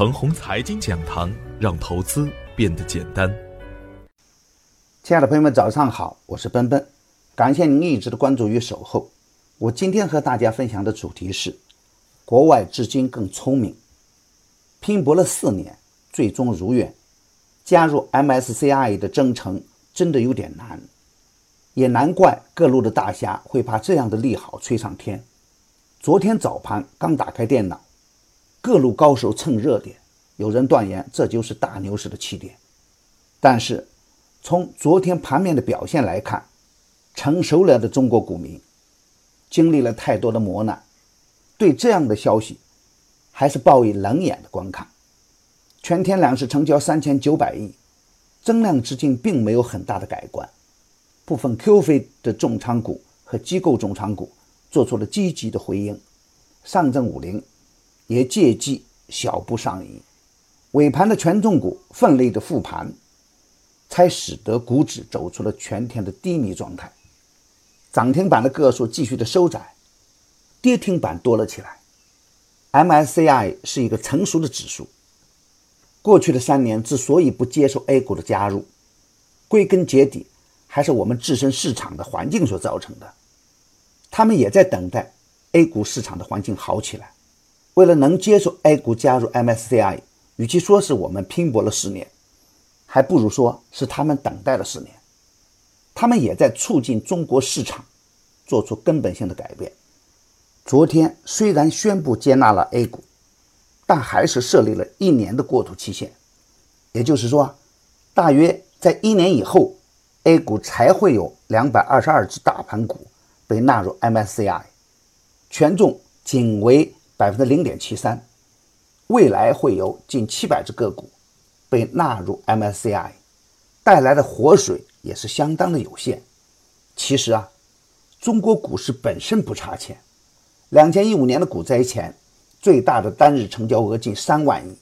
程红财经讲堂，让投资变得简单。亲爱的朋友们，早上好，我是奔奔，感谢您一直的关注与守候。我今天和大家分享的主题是：国外资金更聪明，拼搏了四年，最终如愿加入 MSCI 的征程，真的有点难。也难怪各路的大侠会把这样的利好吹上天。昨天早盘刚打开电脑，各路高手蹭热点，有人断言这就是大牛市的起点。但是从昨天盘面的表现来看，成熟了的中国股民经历了太多的磨难，对这样的消息还是抱以冷眼的观看。全天两市成交三千九百亿，增量资金并没有很大的改观，部分 QF 的重仓股和机构重仓股。做出了积极的回应，上证五零也借机小步上移，尾盘的权重股奋力的复盘，才使得股指走出了全天的低迷状态。涨停板的个数继续的收窄，跌停板多了起来。MSCI 是一个成熟的指数，过去的三年之所以不接受 A 股的加入，归根结底还是我们自身市场的环境所造成的。他们也在等待 A 股市场的环境好起来。为了能接受 A 股加入 MSCI，与其说是我们拼搏了十年，还不如说是他们等待了十年。他们也在促进中国市场做出根本性的改变。昨天虽然宣布接纳了 A 股，但还是设立了一年的过渡期限，也就是说，大约在一年以后，A 股才会有两百二十二只大盘股。被纳入 MSCI，权重仅为百分之零点七三，未来会有近七百只个股被纳入 MSCI，带来的活水也是相当的有限。其实啊，中国股市本身不差钱，两千一五年的股灾前，最大的单日成交额近三万亿，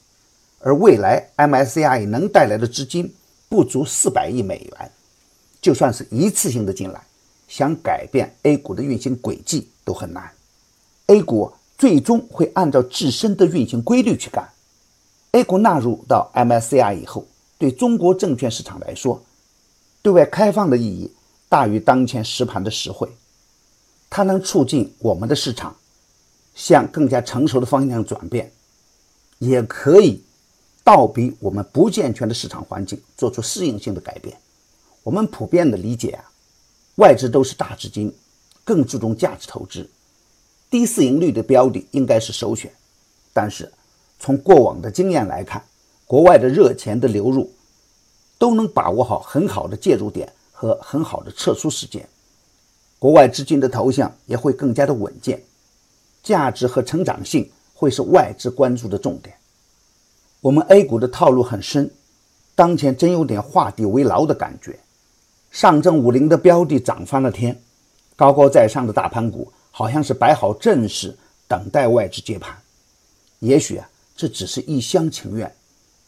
而未来 MSCI 能带来的资金不足四百亿美元，就算是一次性的进来。想改变 A 股的运行轨迹都很难，A 股最终会按照自身的运行规律去干。A 股纳入到 MSCI 以后，对中国证券市场来说，对外开放的意义大于当前实盘的实惠。它能促进我们的市场向更加成熟的方向转变，也可以倒逼我们不健全的市场环境做出适应性的改变。我们普遍的理解啊。外资都是大资金，更注重价值投资，低市盈率的标的应该是首选。但是从过往的经验来看，国外的热钱的流入都能把握好很好的介入点和很好的撤出时间，国外资金的投向也会更加的稳健，价值和成长性会是外资关注的重点。我们 A 股的套路很深，当前真有点画地为牢的感觉。上证五零的标的涨翻了天，高高在上的大盘股好像是摆好阵势等待外资接盘。也许啊，这只是一厢情愿。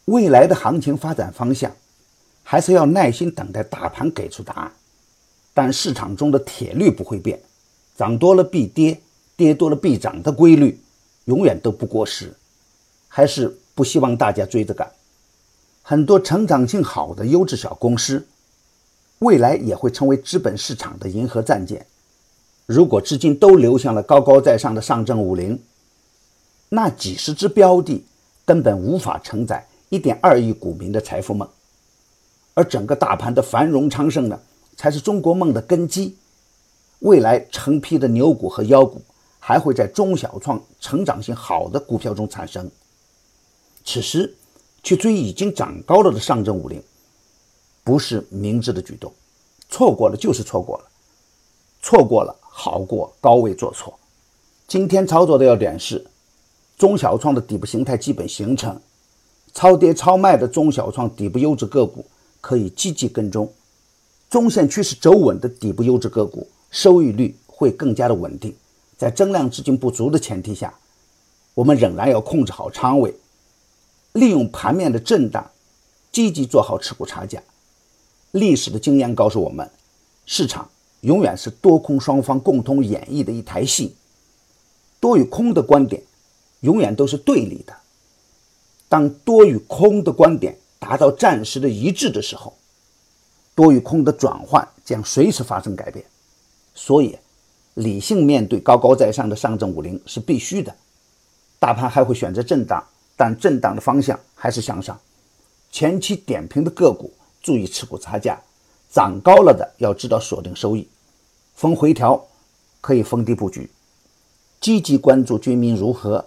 未来的行情发展方向，还是要耐心等待大盘给出答案。但市场中的铁律不会变，涨多了必跌，跌多了必涨的规律，永远都不过时。还是不希望大家追着干。很多成长性好的优质小公司。未来也会成为资本市场的银河战舰。如果资金都流向了高高在上的上证五零，那几十只标的根本无法承载一点二亿股民的财富梦。而整个大盘的繁荣昌盛呢，才是中国梦的根基。未来成批的牛股和妖股还会在中小创成长性好的股票中产生。此时去追已经涨高了的上证五零。不是明智的举动，错过了就是错过了，错过了好过高位做错。今天操作的要点是，中小创的底部形态基本形成，超跌超卖的中小创底部优质个股可以积极跟踪，中线趋势走稳的底部优质个股收益率会更加的稳定。在增量资金不足的前提下，我们仍然要控制好仓位，利用盘面的震荡，积极做好持股差价。历史的经验告诉我们，市场永远是多空双方共同演绎的一台戏。多与空的观点永远都是对立的。当多与空的观点达到暂时的一致的时候，多与空的转换将随时发生改变。所以，理性面对高高在上的上证五零是必须的。大盘还会选择震荡，但震荡的方向还是向上。前期点评的个股注意持股差价，涨高了的要知道锁定收益。逢回调可以逢低布局。积极关注军民如何，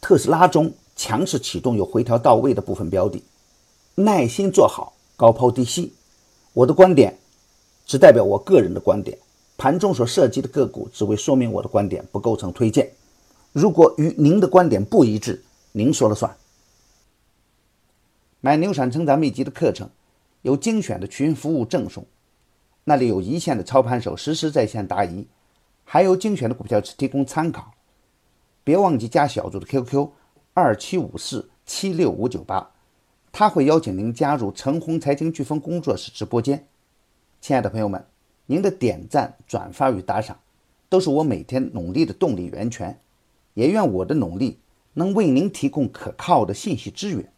特斯拉中强势启动有回调到位的部分标的，耐心做好高抛低吸。我的观点只代表我个人的观点，盘中所涉及的个股只为说明我的观点，不构成推荐。如果与您的观点不一致，您说了算。买牛产成长秘籍的课程，有精选的群服务赠送，那里有一线的操盘手实时在线答疑，还有精选的股票只提供参考。别忘记加小组的 QQ 二七五四七六五九八，他会邀请您加入陈红财经飓风工作室直播间。亲爱的朋友们，您的点赞、转发与打赏，都是我每天努力的动力源泉。也愿我的努力能为您提供可靠的信息资源。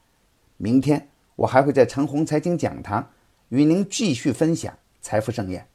明天我还会在陈红财经讲堂与您继续分享财富盛宴。